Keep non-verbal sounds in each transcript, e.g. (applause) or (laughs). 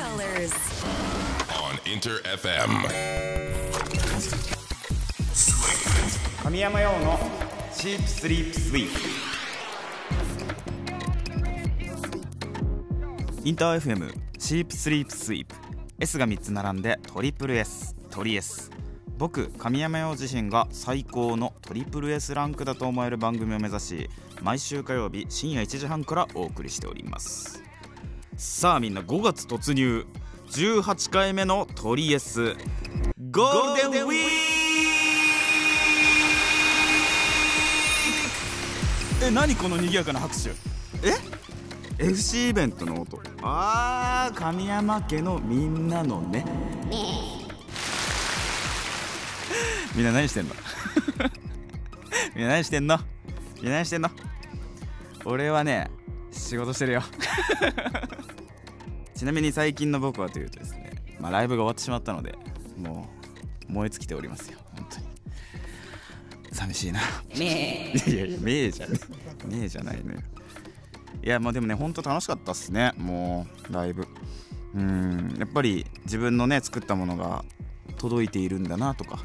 colors. on Inter FM. 神山用のチープスリープスイープインター FM シープスリープスイープ S が3つ並んでトリプル S トリ S 僕神山陽自身が最高のトリプル S ランクだと思える番組を目指し毎週火曜日深夜1時半からお送りしておりますさあみんな5月突入。18回目のトリ S ゴールデンウィーク。え何この賑やかな拍手。え？FC イベントの音。あー神山家のみんなのね。みんな何してんの？(laughs) みんな何してんの？みんな何してんの？俺はね仕事してるよちなみに最近の僕はというとですね、まあ、ライブが終わってしまったのでもう燃え尽きておりますよ。本当に寂しいな。めいやいやめえじゃねめえじゃないのよ。いやまあでもねほんと楽しかったっすね。もうライブ。うんやっぱり自分のね作ったものが届いているんだなとか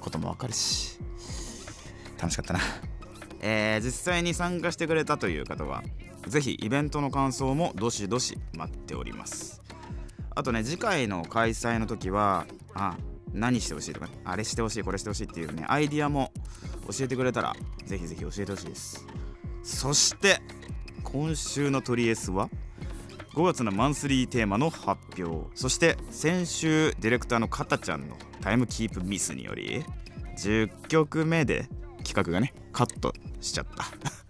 こともわかるし。楽しかったな。えー、実際に参加してくれたという方はぜひイベントの感想もどしどし待っております。あとね次回の開催の時はあ何してほしいとか、ね、あれしてほしいこれしてほしいっていうねアイディアも教えてくれたらぜひぜひ教えてほしいです。そして今週のトリエスは5月のマンスリーテーマの発表。そして先週ディレクターのかたちゃんのタイムキープミスにより10曲目で企画がねカットしちゃった。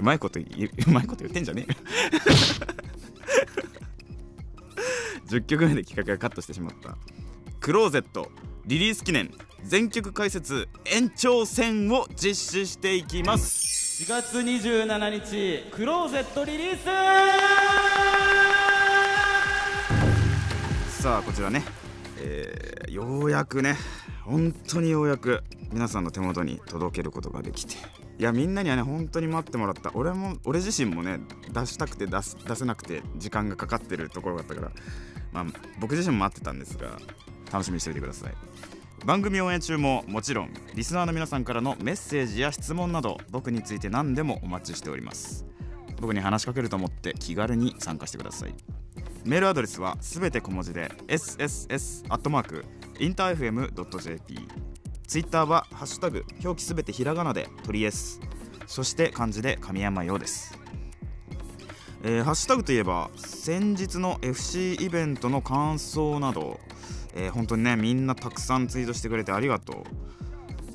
うまいことうまいこと言ってんじゃねえよ。(laughs) 10曲目で企画がカットしてしまった。クローゼットリリース記念全曲解説延長戦を実施していきます。4月27日クローゼットリリース!さあこちらね、えーようやくね。本当にようやく皆さんの手元に届けることができていやみんなにはね本当に待ってもらった。俺も俺自身もね出したくて出す出せなくて時間がかかってるところだったからまあ僕自身も待ってたんですが楽しみにしておいてください。番組応援中ももちろんリスナーの皆さんからのメッセージや質問など僕について何でもお待ちしております。僕に話しかけると思って気軽に参加してください。メールアドレスはすべて小文字で sss.interfm.jp ツイッターはハッシュタグ表記すべてひらがなでトリエスそして漢字で神山ようです。えーハッシュタグといえば先日の FC イベントの感想など、えー本当にねみんなたくさんツイートしてくれてありがとう、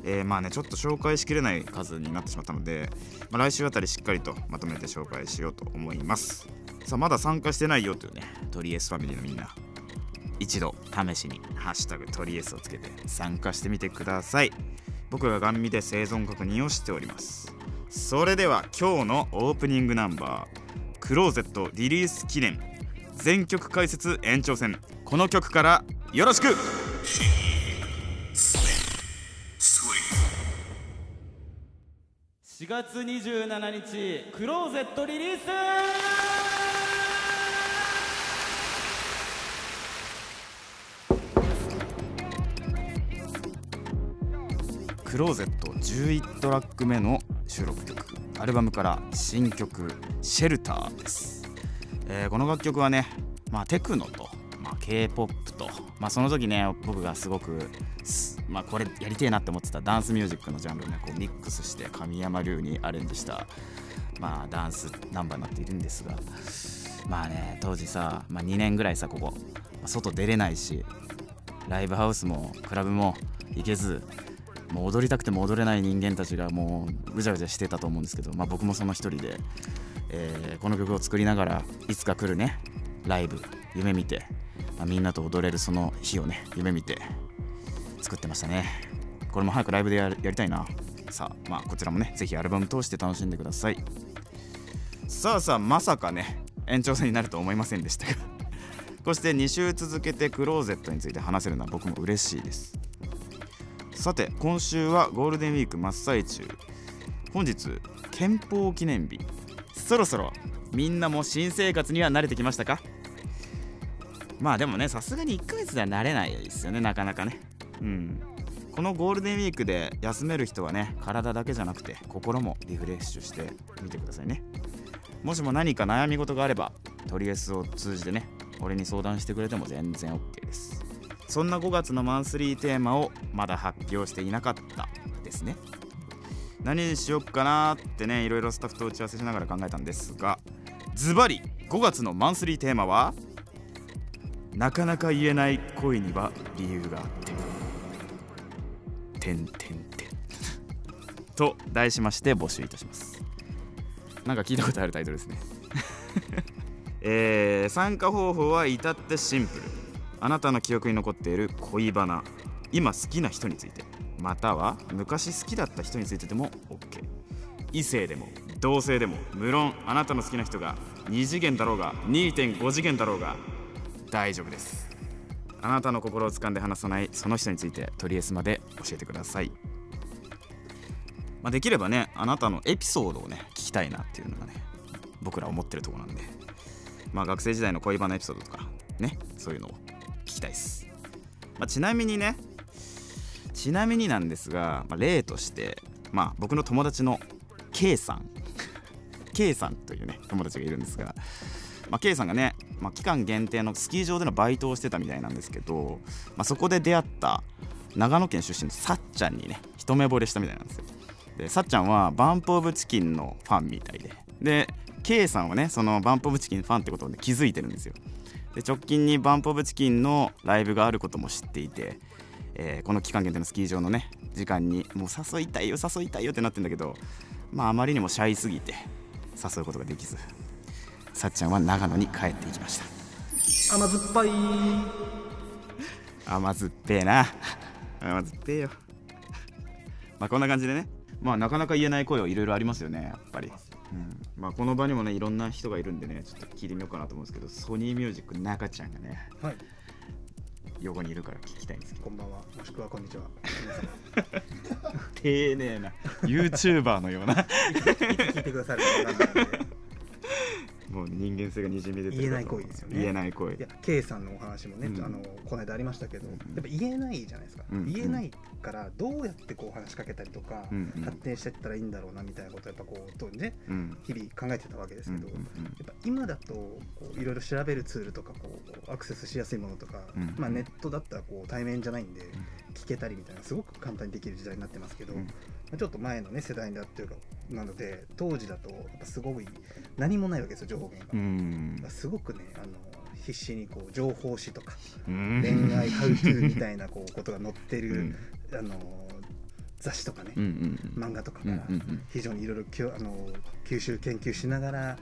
えーまあねちょっと紹介しきれない数になってしまったので、まあ来週あたりしっかりとまとめて紹介しようと思います。さあまだ参加してないよというねトリエスファミリーのみんな。一度試しに「ハッシュタグトリエス」をつけて参加してみてください。僕がガン見で生存確認をしております。それでは今日のオープニングナンバークローゼットリリース記念。全曲解説延長戦。この曲からよろしく。4月27日クローゼットリリース。クローゼット11トラック目の収録曲。アルバムから新曲「シェルター」です、えーこの楽曲はね、まあ、テクノと、まあ、k p o p と、まあ、その時ね僕がすごく、まあ、これやりてえなって思ってたダンスミュージックのジャンルをねこうミックスして神山流にアレンジした、まあ、ダンスナンバーになっているんですがまあね当時さ、まあ、2年ぐらいさここ外出れないしライブハウスもクラブも行けずもう踊りたくても踊れない人間たちがもうぐちゃぐちゃしてたと思うんですけど、まあ、僕もその一人で、えーこの曲を作りながらいつか来るねライブ夢見て、まあみんなと踊れるその日をね夢見て作ってましたね。これも早くライブでやりたいな。さあまあこちらもねぜひアルバム通して楽しんでください。さあさあまさかね延長戦になると思いませんでしたがこうして2週続けてクローゼットについて話せるのは僕も嬉しいです。さて今週はゴールデンウィーク真っ最中。本日憲法記念日。そろそろみんなも新生活には慣れてきましたか？まあでもねさすがに1ヶ月では慣れないですよねなかなかね。うん。このゴールデンウィークで休める人はね体だけじゃなくて心もリフレッシュしてみてくださいね。もしも何か悩み事があればトリエスを通じてね俺に相談してくれても全然 OK です。そんな5月のマンスリーテーマをまだ発表していなかったですね。何にしよっかなーってねいろいろスタッフと打ち合わせしながら考えたんですがズバリ5月のマンスリーテーマはなかなか言えない恋には理由があっててんてんてん。と題しまして募集いたします。なんか聞いたことあるタイトルですね。(laughs) えー参加方法は至ってシンプル。あなたの記憶に残っている恋バナ今好きな人についてまたは昔好きだった人についてでも OK 異性でも同性でも無論あなたの好きな人が2次元だろうが2.5次元だろうが大丈夫です。あなたの心を掴んで離さないその人についてとりあえずまで教えてください、まあ、できればねあなたのエピソードをね聞きたいなっていうのがね僕ら思ってるとこなんで。まあ学生時代の恋バナエピソードとかねそういうのを聞きたいです、まあ、ちなみにねちなみになんですが、まあ、例としてまあ僕の友達の K さん。(laughs) K さんというね友達がいるんですが、まあ、K さんがね、まあ、期間限定のスキー場でのバイトをしてたみたいなんですけど、まあ、そこで出会った長野県出身のさっちゃんにね一目惚れしたみたいなんですよ。でさっちゃんはバンプ・オブ・チキンのファンみたいで。で K さんはねそのバンプ・オブ・チキンファンってことで気づいてるんですよ。で直近にバンプ・オブ・チキンのライブがあることも知っていて、えーこの期間限定のスキー場のね時間にもう誘いたいよ誘いたいよってなってんだけどまああまりにもシャイすぎて誘うことができずさっちゃんは長野に帰っていきました。甘酸っぱい。甘酸っぺえな。甘酸っぺえよ。まあこんな感じでねまあなかなか言えない声はいろいろありますよねやっぱり、うん、まあこの場にもねいろんな人がいるんでねちょっと聞いてみようかなと思うんですけどソニーミュージック中ちゃんがねはい。横にいるから聞きたいんですけど。こんばんは。もしくはこんにちは。(laughs) 丁寧な YouTuber のような。(laughs) 聞いてくださる方なんでもう人間性がにじみ出てる言えない恋ですよね。言えない恋いや K さんのお話もね、うん。あのこの間ありましたけど、うん。やっぱ言えないじゃないですか、うん。言えないからどうやってこう話しかけたりとか、発展していったらいいんだろうなみたいなことをやっぱこう当時ねうん。日々考えてたわけですけど、やっぱ今だとこういろいろ調べるツールとかこうアクセスしやすいものとか、うん。まあ、ネットだったらこう対面じゃないんで聞けたりみたいなすごく簡単にできる時代になってますけど、ちょっと前の、ね、世代だっていうかなので当時だとやっぱすごい何もないわけですよ情報源が。すごくねあの必死にこう情報誌とかうん。恋愛ハウトゥーみたいなこうことが載ってる、うん。あの雑誌とかね、漫画とかから非常にいろいろきょあの吸収研究しながら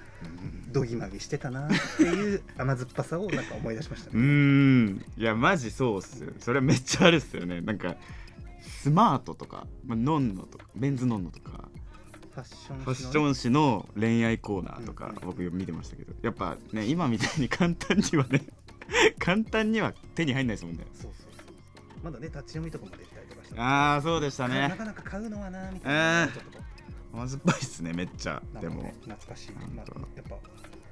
どぎまぎしてたなっていう (laughs) 甘酸っぱさをなんか思い出しましたうね。ーん。いやマジそうっすよ。それめっちゃあるっすよね。なんかスマートとか、まあ、ノンノとかメンズノンノとかファッションファッション誌の恋愛コーナーとか僕見てましたけどやっぱね今みたいに簡単にはね (laughs) 簡単には手に入んないですもんね。そうそうそうまだね立ち読みとかもできたりとかしたああそうでしたね。なかなか買うのはなみたいな、えー。ちょっ甘酸っぱいっすねめっちゃ。うでも。懐かしい、まやっぱ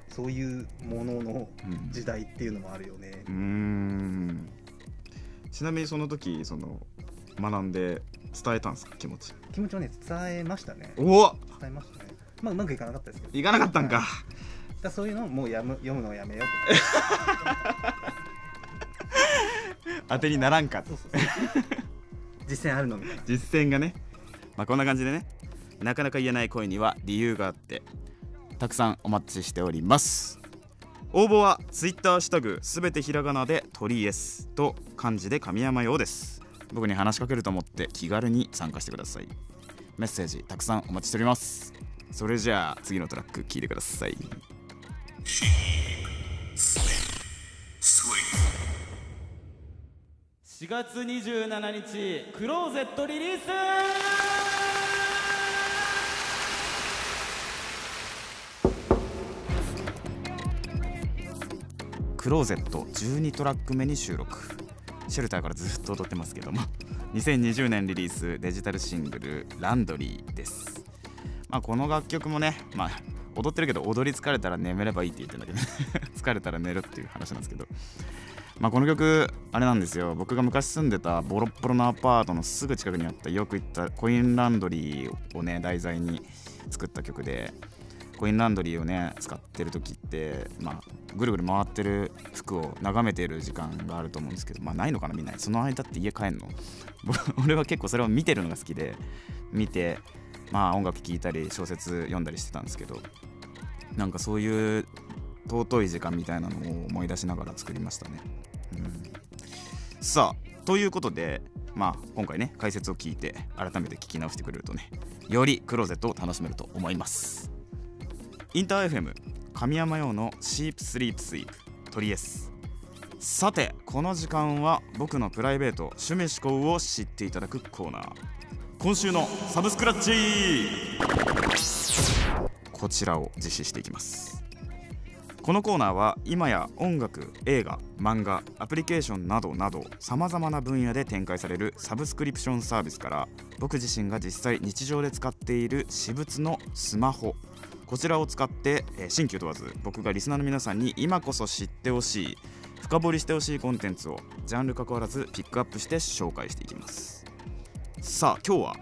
そういうもののうん。時代っていうのもあるよね。うー、ん。ちなみにその時その学んで伝えたんですか？気持ち。気持ちをね伝えましたね。おお伝えましたね。まあうまくいかなかったですけど。行かなかったんか。はい。だそういうのをもうやむ読むのをやめよう。(laughs) 当てにならんか。そうそうそう。実践あるのみたいな。実践がね。まあこんな感じでね。なかなか言えない恋には理由があってたくさんお待ちしております。応募は Twitter ハッシュタグすべてひらがなで鳥 S と漢字で神山用です僕に話しかけると思って気軽に参加してください。メッセージたくさんお待ちしております。それじゃあ次のトラック聞いてください。4月27日クローゼットリリース。クローゼット12トラック目に収録シェルターからずっと踊ってますけども。(laughs) 2020年リリースデジタルシングル「ランドリー」です、まあ、この楽曲もね、まあ、踊ってるけど踊り疲れたら眠ればいいって言ってんだけど (laughs) 疲れたら寝るっていう話なんですけど。まあこの曲あれなんですよ。僕が昔住んでたボロッボロのアパートのすぐ近くにあったよく行ったコインランドリーをね題材に作った曲で。コインランドリーをね使ってる時ってまあぐるぐる回ってる服を眺めてる時間があると思うんですけどまあないのかなみんな。その間って家帰んの？(laughs) 俺は結構それを見てるのが好きで見てまあ音楽聴いたり小説読んだりしてたんですけどなんかそういう尊い時間みたいなのを思い出しながら作りましたね、うん、さあということでまあ今回ね解説を聞いて改めて聞き直してくれるとねよりクローゼットを楽しめると思います。インター FM 神山用のシープスリープスイープトリエスさてこの時間は僕のプライベート趣味思考を知っていただくコーナー。今週のサブスクラッチ。こちらを実施していきます。このコーナーは今や音楽映画漫画アプリケーションなどなどさまざまな分野で展開されるサブスクリプションサービスから僕自身が実際日常で使っている私物のスマホこちらを使って、えー、新旧問わず僕がリスナーの皆さんに今こそ知ってほしい深掘りしてほしいコンテンツをジャンル関わらずピックアップして紹介していきます。さあ今日は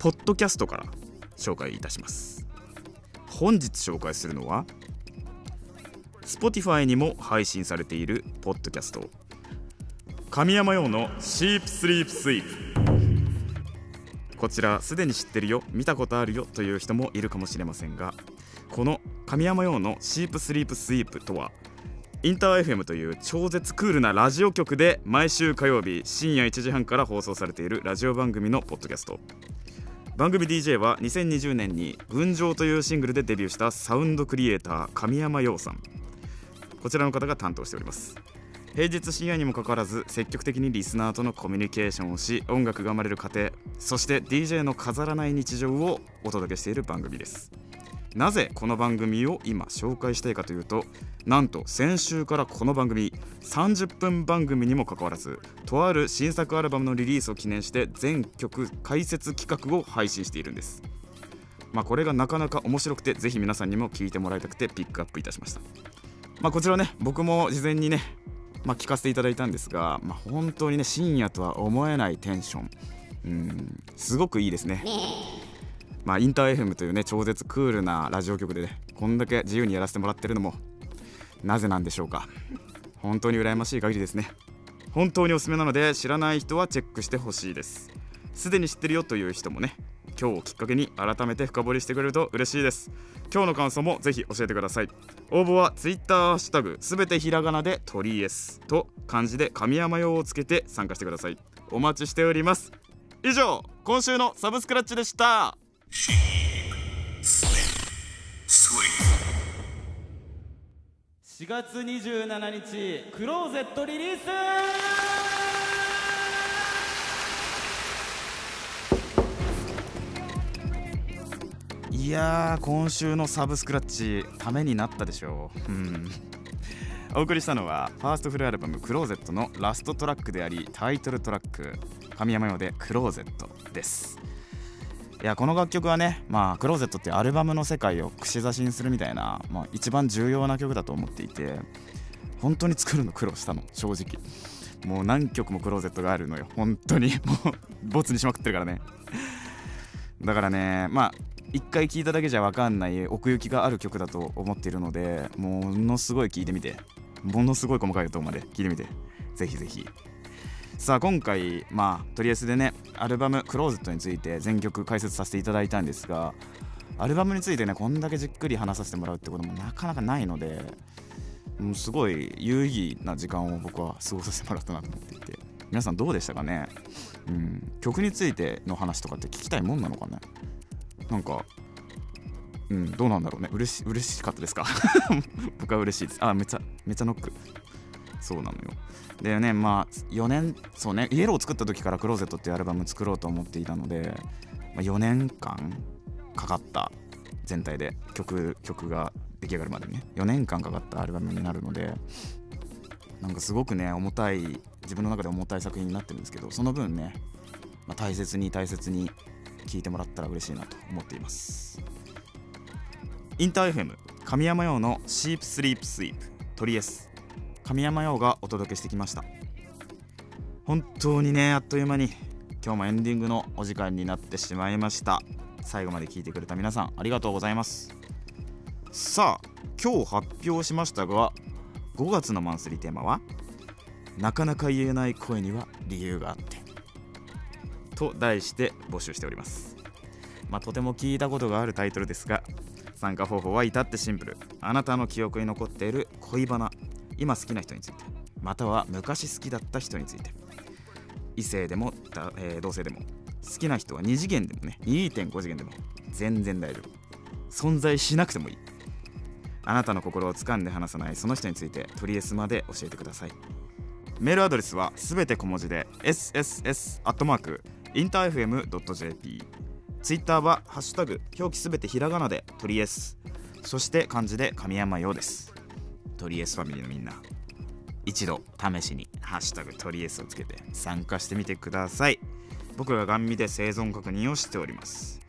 ポッドキャストから紹介いたします。本日紹介するのは Spotify にも配信されているポッドキャスト。神山用のシープスリープスイープ。こちらすでに知ってるよ。見たことあるよという人もいるかもしれませんがこの神山用のシープスリープスイープとはインター FM という超絶クールなラジオ局で毎週火曜日深夜1時半から放送されているラジオ番組のポッドキャスト。番組 DJ は2020年に「群青」というシングルでデビューしたサウンドクリエイター神山陽さん。こちらの方が担当しております。平日深夜にもかかわらず積極的にリスナーとのコミュニケーションをし音楽が生まれる過程そして DJ の飾らない日常をお届けしている番組です。なぜこの番組を今紹介したいかというとなんと先週からこの番組30分番組にもかかわらずとある新作アルバムのリリースを記念して全曲解説企画を配信しているんです。まあこれがなかなか面白くてぜひ皆さんにも聞いてもらいたくてピックアップいたしました。まあこちらね僕も事前にねまあ、聞かせていただいたんですが、まあ、本当にね深夜とは思えないテンション。うんすごくいいですね。まあ、インター FM というね超絶クールなラジオ局でねこんだけ自由にやらせてもらってるのもなぜなんでしょうか。本当に羨ましい限りですね。本当におすすめなので知らない人はチェックしてほしいです。すでに知ってるよという人もね今日をきっかけに改めて深掘りしてくれると嬉しいです。今日の感想もぜひ教えてください。応募は Twitter ハッシュタグすべてひらがなで鳥りえすと漢字で神山用をつけて参加してください。お待ちしております。以上今週のサブスクラッチでした。4月27日クローゼットリリース。いやー今週のサブスクラッチためになったでしょう。うん。お送りしたのはファーストフルアルバム「クローゼット」のラストトラックでありタイトルトラック神山用で「クローゼット」です。いやこの楽曲はねまあクローゼットってアルバムの世界を串刺しにするみたいな、まあ、一番重要な曲だと思っていて本当に作るの苦労したの正直。もう何曲もクローゼットがあるのよ。本当に。もうボツにしまくってるからね。だからねまあ一回聴いただけじゃ分かんない奥行きがある曲だと思っているのでものすごい聴いてみて。ものすごい細かい音まで聴いてみて。ぜひぜひ。さあ今回まあとりあえずでねアルバム「クローゼット」について全曲解説させていただいたんですがアルバムについてねこんだけじっくり話させてもらうってこともなかなかないのでもうすごい有意義な時間を僕は過ごさせてもらったなと思っていて。皆さんどうでしたかね、うん、曲についての話とかって聞きたいもんなのかね？なんかうんどうなんだろうね。嬉し嬉しかったですか？(laughs) 僕は嬉しいです。あめちゃめちゃノック。そうなのよ。でねまあ4年そうねイエローを作った時からクローゼットっていうアルバム作ろうと思っていたので、まあ、4年間かかった全体で曲曲が出来上がるまでにね。4年間かかったアルバムになるのでなんかすごくね重たい自分の中で重たい作品になってるんですけどその分ね、まあ、大切に大切に聞いてもらったら嬉しいなと思っています。インター FM 神山用のシープスリープスイープトリエス神山用がお届けしてきました。本当にねあっという間に今日もエンディングのお時間になってしまいました。最後まで聞いてくれた皆さんありがとうございます。さあ今日発表しましたが5月のマンスリーテーマはなかなか言えない声には理由があって。と題して募集しております。まあとても聞いたことがあるタイトルですが参加方法は至ってシンプル。あなたの記憶に残っている恋バナ今好きな人についてまたは昔好きだった人について。異性でも、えー同性でも好きな人は2次元でもね2.5次元でも全然大丈夫。存在しなくてもいい。あなたの心を掴んで離さないその人についてトリエスまで教えてください。メールアドレスはすべて小文字で sss アットマーク sss.interfm.jp ツイッターはハッシュタグ表記すべてひらがなでトリエス。そして漢字で神山用です。トリエスファミリーのみんな。一度試しに「ハッシュタグトリエス」をつけて参加してみてください。僕がガン見で生存確認をしております。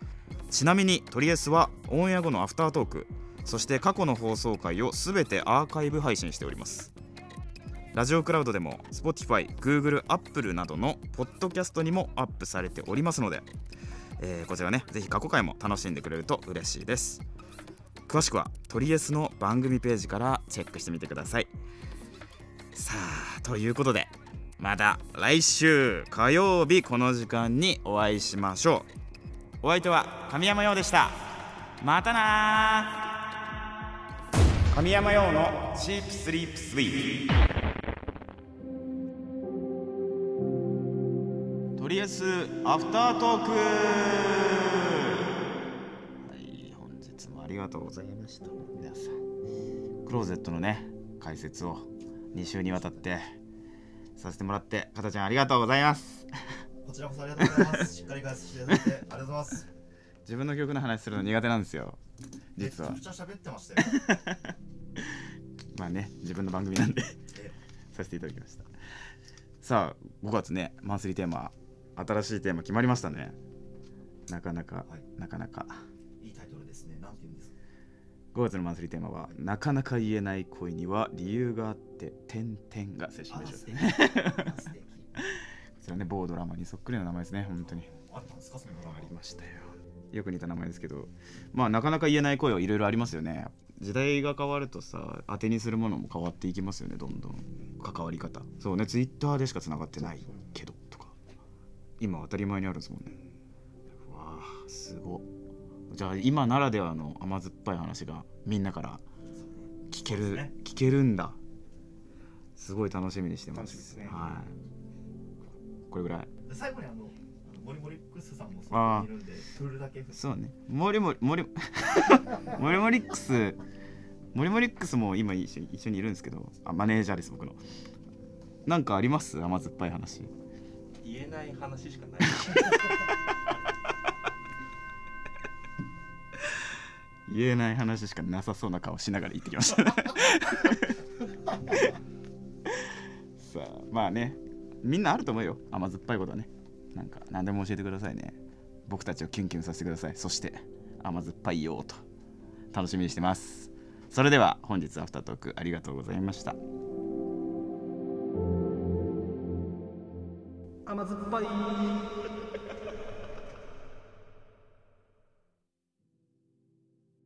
ちなみにトリエスはオンエア後のアフタートークそして過去の放送回を全てアーカイブ配信しております。ラジオクラウドでも Spotify、Google、Apple などのポッドキャストにもアップされておりますので、えーこちらねぜひ過去回も楽しんでくれると嬉しいです。詳しくはトリエスの番組ページからチェックしてみてください。さあということでまた来週火曜日この時間にお会いしましょう。お相手は神山陽でした。またな神山陽のチープスリープスイー。プとりあえずアフタートークはい本日もありがとうございました皆さんクローゼットのね解説を2週にわたってさせてもらってかたちゃんありがとうございますこちらこそありがとうございます。しっかり解説していただいてありがとうございます。自分の曲の話するの苦手なんですよ実はめちゃくちゃ喋ってましたよ。(laughs) まあね自分の番組なんでえさせていただきましたさあ5月ねマンスリーテーマ新しいテーマ決まりましたね。なかなか、はい。なかなか。いいタイトルですね。なんて言うんですか？5月のマンスリーテーマはなかなか言えない恋には理由があって点々が正式名称です。こちらね某ドラマにそっくりな名前ですね本当に。あったんですか？そのドラマありましたよよく似た名前ですけど。まあなかなか言えない声はいろいろありますよね。時代が変わるとさ当てにするものも変わっていきますよねどんどん。関わり方。そうねツイッターでしかつながってない今当たり前にあるんですもんね。わあすご。じゃあ今ならではの甘酸っぱい話がみんなから聞ける、ね。聞けるんだ。すごい楽しみにしてます。ね。はい。これぐらい。で最後にあの、モリモリックスさんもそこにいるんで、プールだけそうね。モリモリ、モリ、モリモリックス、モリモリックスも今一緒に一緒にいるんですけど、あマネージャーです、僕の。なんかあります？甘酸っぱい話。言えない話しかない (laughs) 言えない話しかなさそうな顔しながら言ってきました。(laughs) さあ、まあね、みんなあると思うよ。甘酸っぱいことはね。なんか、何でも教えてくださいね。僕たちをキュンキュンさせてください。そして、甘酸っぱいよと。楽しみにしてます。それでは、本日アフタートークありがとうございました。甘酸っぱい。